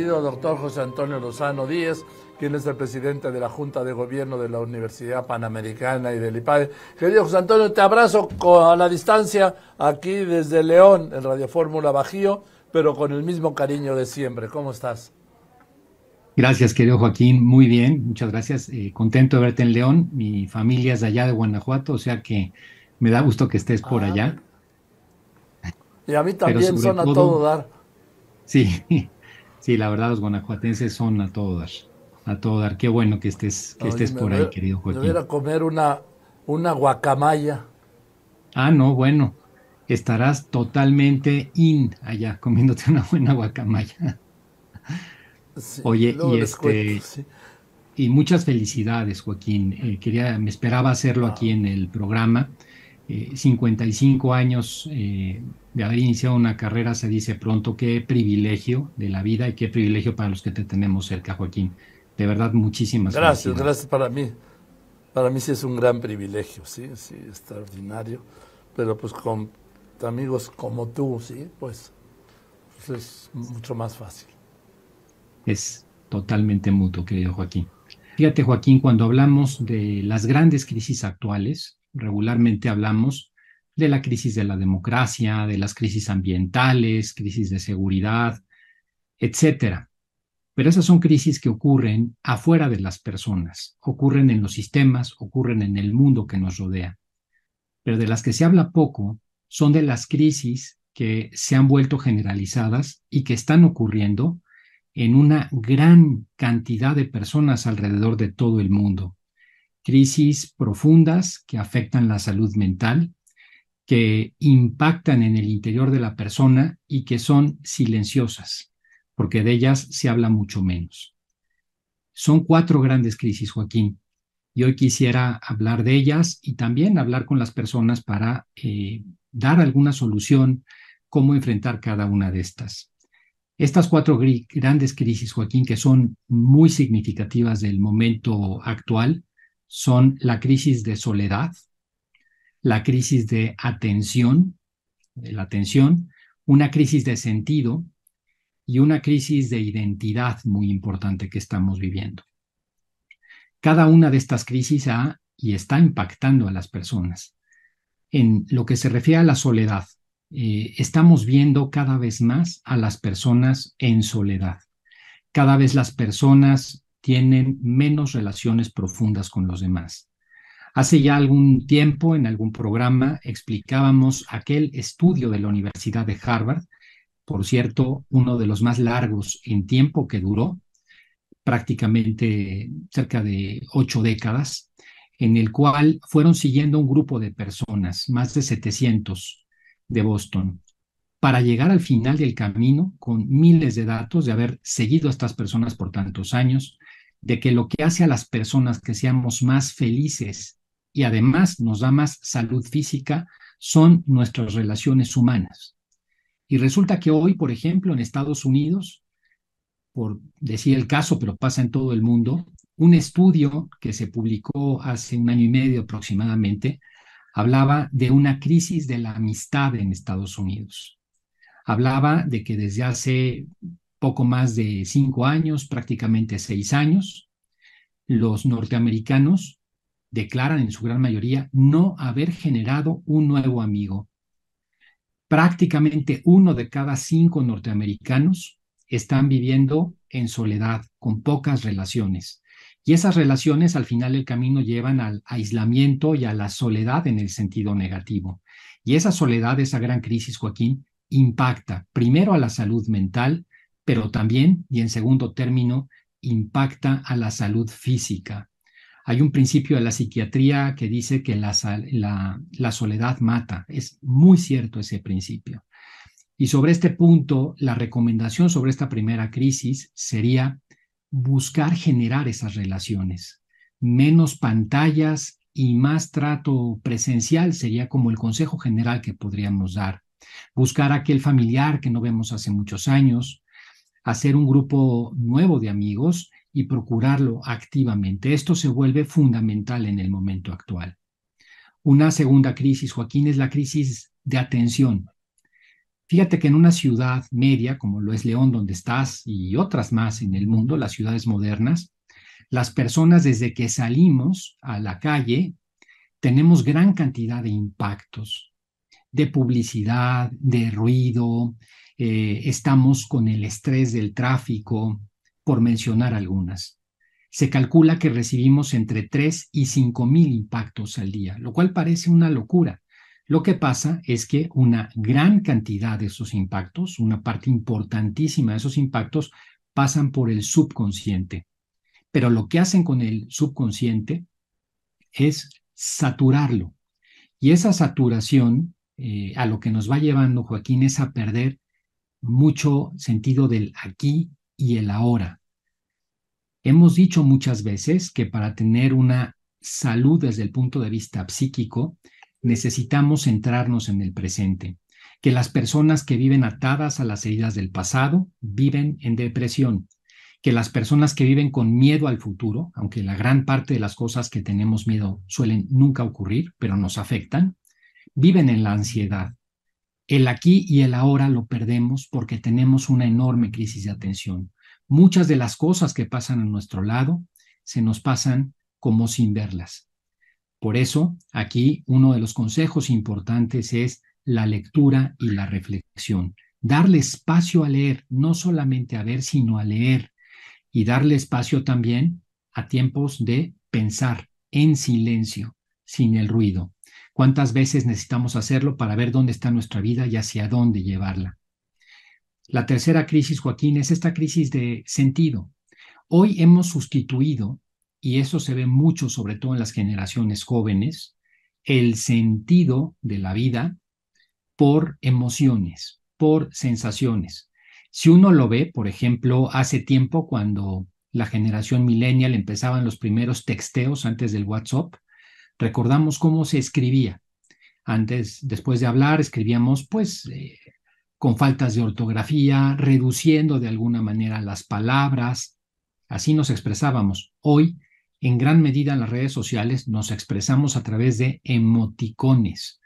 querido doctor José Antonio Lozano Díez, quien es el presidente de la Junta de Gobierno de la Universidad Panamericana y del IPADE. Querido José Antonio, te abrazo a la distancia aquí desde León, en Radio Fórmula Bajío, pero con el mismo cariño de siempre. ¿Cómo estás? Gracias, querido Joaquín. Muy bien, muchas gracias. Eh, contento de verte en León. Mi familia es de allá de Guanajuato, o sea que me da gusto que estés por allá. Y a mí también son a todo dar. Sí, sí, la verdad los guanajuatenses son a todo dar. A todo dar. Qué bueno que estés, que estés por ahí, querido Joaquín. Me voy a comer una, una guacamaya. Ah, no, bueno. Estarás totalmente in allá comiéndote una buena guacamaya. Oye, y este y muchas felicidades, Joaquín. Eh, quería, me esperaba hacerlo aquí en el programa. 55 eh, años eh, de haber iniciado una carrera, se dice pronto, qué privilegio de la vida y qué privilegio para los que te tenemos cerca, Joaquín. De verdad, muchísimas gracias. Gracias, gracias para mí. Para mí sí es un gran privilegio, sí, sí, extraordinario. Pero pues con amigos como tú, sí, pues, pues es mucho más fácil es totalmente mutuo, querido Joaquín. Fíjate, Joaquín, cuando hablamos de las grandes crisis actuales, regularmente hablamos de la crisis de la democracia, de las crisis ambientales, crisis de seguridad, etcétera. Pero esas son crisis que ocurren afuera de las personas, ocurren en los sistemas, ocurren en el mundo que nos rodea. Pero de las que se habla poco son de las crisis que se han vuelto generalizadas y que están ocurriendo en una gran cantidad de personas alrededor de todo el mundo. Crisis profundas que afectan la salud mental, que impactan en el interior de la persona y que son silenciosas, porque de ellas se habla mucho menos. Son cuatro grandes crisis, Joaquín, y hoy quisiera hablar de ellas y también hablar con las personas para eh, dar alguna solución, cómo enfrentar cada una de estas. Estas cuatro grandes crisis, Joaquín, que son muy significativas del momento actual, son la crisis de soledad, la crisis de atención, la atención, una crisis de sentido y una crisis de identidad muy importante que estamos viviendo. Cada una de estas crisis ha y está impactando a las personas. En lo que se refiere a la soledad, eh, estamos viendo cada vez más a las personas en soledad. Cada vez las personas tienen menos relaciones profundas con los demás. Hace ya algún tiempo en algún programa explicábamos aquel estudio de la Universidad de Harvard, por cierto, uno de los más largos en tiempo que duró, prácticamente cerca de ocho décadas, en el cual fueron siguiendo un grupo de personas, más de 700 de Boston para llegar al final del camino con miles de datos de haber seguido a estas personas por tantos años, de que lo que hace a las personas que seamos más felices y además nos da más salud física son nuestras relaciones humanas. Y resulta que hoy, por ejemplo, en Estados Unidos, por decir el caso, pero pasa en todo el mundo, un estudio que se publicó hace un año y medio aproximadamente hablaba de una crisis de la amistad en Estados Unidos. Hablaba de que desde hace poco más de cinco años, prácticamente seis años, los norteamericanos declaran en su gran mayoría no haber generado un nuevo amigo. Prácticamente uno de cada cinco norteamericanos están viviendo en soledad, con pocas relaciones. Y esas relaciones al final del camino llevan al aislamiento y a la soledad en el sentido negativo. Y esa soledad, esa gran crisis, Joaquín, impacta primero a la salud mental, pero también, y en segundo término, impacta a la salud física. Hay un principio de la psiquiatría que dice que la, soledad mata. Es muy cierto ese principio. Y sobre este punto, la recomendación sobre esta primera crisis sería buscar generar esas relaciones. Menos pantallas y más trato presencial sería como el consejo general que podríamos dar. Buscar aquel familiar que no vemos hace muchos años, hacer un grupo nuevo de amigos y procurarlo activamente. Esto se vuelve fundamental en el momento actual. Una segunda crisis, Joaquín, es la crisis de atención. Fíjate que en una ciudad media, como lo es León, donde estás, y otras más en el mundo, las ciudades modernas, las personas desde que salimos a la calle tenemos gran cantidad de impactos, de publicidad, de ruido, eh, estamos con el estrés del tráfico, por mencionar algunas. Se calcula que recibimos entre 3 y 5 mil impactos al día, lo cual parece una locura. Lo que pasa es que una gran cantidad de esos impactos, una parte importantísima de esos impactos, pasan por el subconsciente. Pero lo que hacen con el subconsciente es saturarlo. Y esa saturación eh, a lo que nos va llevando, Joaquín, es a perder mucho sentido del aquí y el ahora. Hemos dicho muchas veces que para tener una salud desde el punto de vista psíquico, necesitamos centrarnos en el presente, que las personas que viven atadas a las heridas del pasado viven en depresión, que las personas que viven con miedo al futuro, aunque la gran parte de las cosas que tenemos miedo suelen nunca ocurrir, pero nos afectan, viven en la ansiedad. El aquí y el ahora lo perdemos porque tenemos una enorme crisis de atención. Muchas de las cosas que pasan a nuestro lado se nos pasan como sin verlas. Por eso, aquí uno de los consejos importantes es la lectura y la reflexión. Darle espacio a leer, no solamente a ver, sino a leer, y darle espacio también a tiempos de pensar en silencio, sin el ruido. ¿Cuántas veces necesitamos hacerlo para ver dónde está nuestra vida y hacia dónde llevarla? La tercera crisis, Joaquín, es esta crisis de sentido. Hoy hemos sustituido, y eso se ve mucho sobre todo en las generaciones jóvenes, el sentido de la vida por emociones, por sensaciones. Si uno lo ve, por ejemplo, hace tiempo cuando la generación millennial empezaban los primeros texteos antes del WhatsApp, recordamos cómo se escribía. Antes, después de hablar, escribíamos pues eh, con faltas de ortografía, reduciendo de alguna manera las palabras. Así nos expresábamos. Hoy, en gran medida en las redes sociales, nos expresamos a través de emoticones.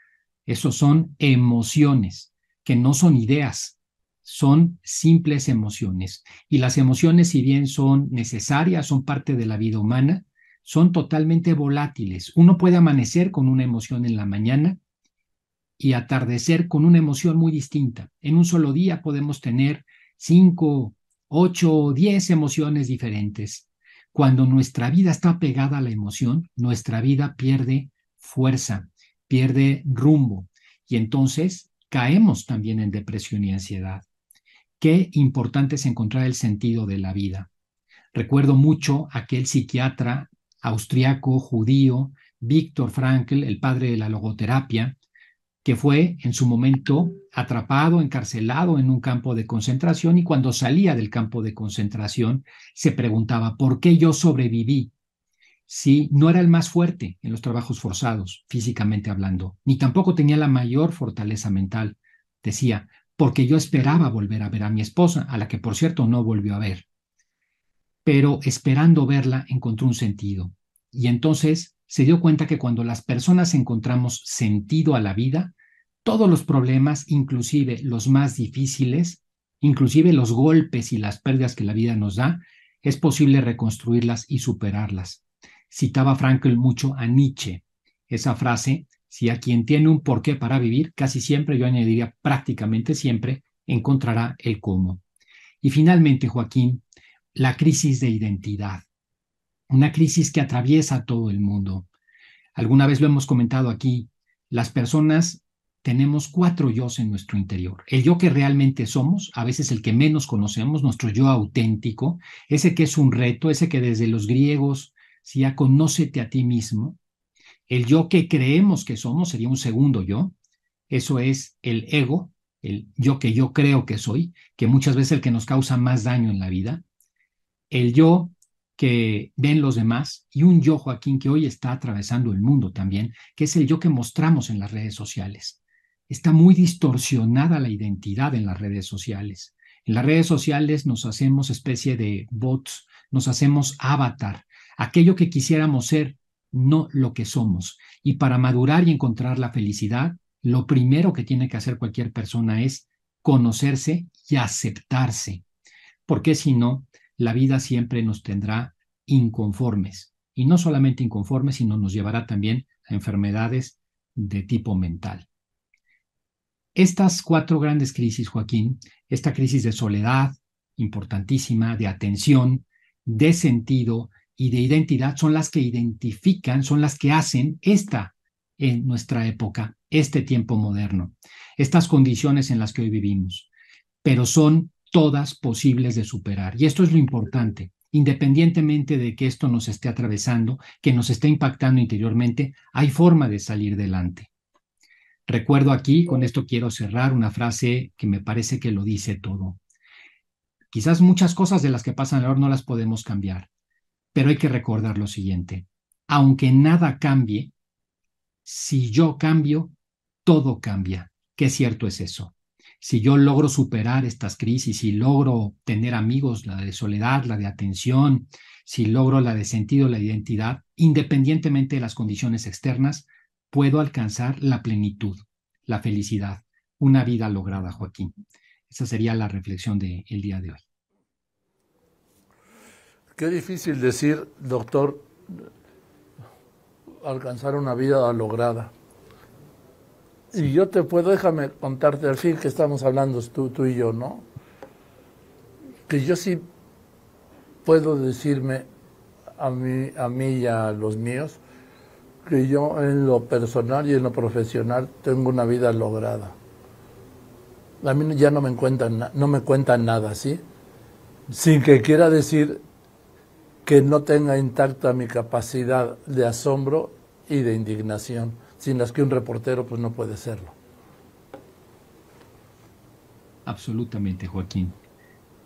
Esos son emociones, que no son ideas, son simples emociones. Y las emociones, si bien son necesarias, son parte de la vida humana, son totalmente volátiles. Uno puede amanecer con una emoción en la mañana y atardecer con una emoción muy distinta. En un solo día podemos tener cinco, ocho o diez emociones diferentes. Cuando nuestra vida está pegada a la emoción, nuestra vida pierde fuerza, pierde rumbo y entonces caemos también en depresión y ansiedad. Qué importante es encontrar el sentido de la vida. Recuerdo mucho aquel psiquiatra austriaco judío, Víctor Frankl, el padre de la logoterapia, que fue en su momento atrapado, encarcelado en un campo de concentración y cuando salía del campo de concentración se preguntaba, ¿por qué yo sobreviví? Si no era el más fuerte en los trabajos forzados, físicamente hablando, ni tampoco tenía la mayor fortaleza mental. Decía, porque yo esperaba volver a ver a mi esposa, a la que por cierto no volvió a ver. Pero esperando verla encontró un sentido. Y entonces se dio cuenta que cuando las personas encontramos sentido a la vida, todos los problemas, inclusive los más difíciles, inclusive los golpes y las pérdidas que la vida nos da, es posible reconstruirlas y superarlas. Citaba Frankl mucho a Nietzsche. Esa frase si a quien tiene un porqué para vivir, casi siempre, yo añadiría prácticamente siempre, encontrará el cómo. Y finalmente, Joaquín, la crisis de identidad. Una crisis que atraviesa todo el mundo. Alguna vez lo hemos comentado aquí, las personas tenemos cuatro yo en nuestro interior. El yo que realmente somos, a veces el que menos conocemos, nuestro yo auténtico, ese que es un reto, ese que desde los griegos, si ya conócete a ti mismo, el yo que creemos que somos sería un segundo yo. Eso es el ego, el yo que yo creo que soy, que muchas veces es el que nos causa más daño en la vida. El yo que ven los demás y un yo, Joaquín, que hoy está atravesando el mundo también, que es el yo que mostramos en las redes sociales. Está muy distorsionada la identidad en las redes sociales. En las redes sociales nos hacemos especie de bots, nos hacemos avatar, aquello que quisiéramos ser no lo que somos. Y para madurar y encontrar la felicidad, lo primero que tiene que hacer cualquier persona es conocerse y aceptarse, porque si no, la vida siempre nos tendrá inconformes. Y no solamente inconformes, sino nos llevará también a enfermedades de tipo mental. Estas cuatro grandes crisis, Joaquín, esta crisis de soledad, importantísima, de atención, de sentido y de identidad, son las que identifican, son las que hacen esta en nuestra época, este tiempo moderno, estas condiciones en las que hoy vivimos, pero son todas posibles de superar. Y esto es lo importante, independientemente de que esto nos esté atravesando, que nos esté impactando interiormente, hay forma de salir adelante. Recuerdo aquí, con esto quiero cerrar una frase que me parece que lo dice todo. Quizás muchas cosas de las que pasan ahora no las podemos cambiar, pero hay que recordar lo siguiente. Aunque nada cambie, si yo cambio, todo cambia. Qué cierto es eso. Si yo logro superar estas crisis, si logro tener amigos, la de soledad, la de atención, si logro la de sentido, la identidad, independientemente de las condiciones externas, puedo alcanzar la plenitud, la felicidad, una vida lograda, Joaquín. Esa sería la reflexión del día de hoy. Qué difícil decir, doctor, alcanzar una vida lograda. Y yo te puedo, déjame contarte al fin que estamos hablando tú, tú y yo, ¿no? Que yo sí puedo decirme a mí, a mí y a los míos que yo en lo personal y en lo profesional tengo una vida lograda. A mí ya no me cuentan, no me cuentan nada, ¿sí? Sin que quiera decir que no tenga intacta mi capacidad de asombro y de indignación, sin las que un reportero pues no puede serlo. Absolutamente, Joaquín.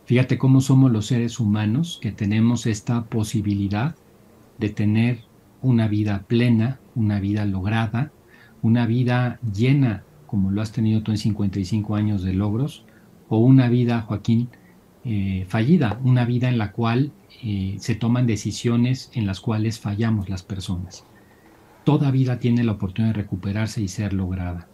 Fíjate cómo somos los seres humanos que tenemos esta posibilidad de tener una vida plena, una vida lograda, una vida llena, como lo has tenido tú en 55 años de logros, o una vida, Joaquín, eh, fallida, una vida en la cual eh, se toman decisiones en las cuales fallamos las personas. Toda vida tiene la oportunidad de recuperarse y ser lograda.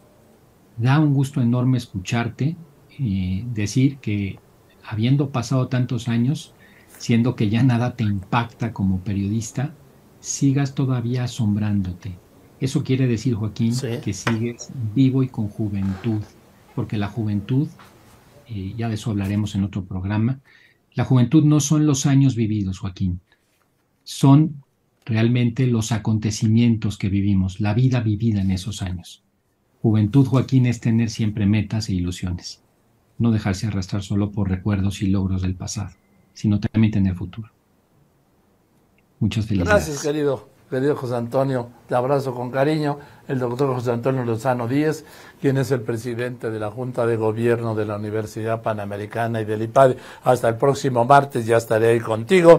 Da un gusto enorme escucharte eh, decir que habiendo pasado tantos años, siendo que ya nada te impacta como periodista, sigas todavía asombrándote. Eso quiere decir, Joaquín, que sigues vivo y con juventud, porque la juventud, eh, ya de eso hablaremos en otro programa, la juventud no son los años vividos, Joaquín, son realmente los acontecimientos que vivimos, la vida vivida en esos años. Juventud, Joaquín, es tener siempre metas e ilusiones, no dejarse arrastrar solo por recuerdos y logros del pasado, sino también tener futuro. Muchas felicidades. Gracias, querido, querido José Antonio. Te abrazo con cariño. El doctor José Antonio Lozano Díez, quien es el presidente de la Junta de Gobierno de la Universidad Panamericana y del IPAD. Hasta el próximo martes ya estaré ahí contigo.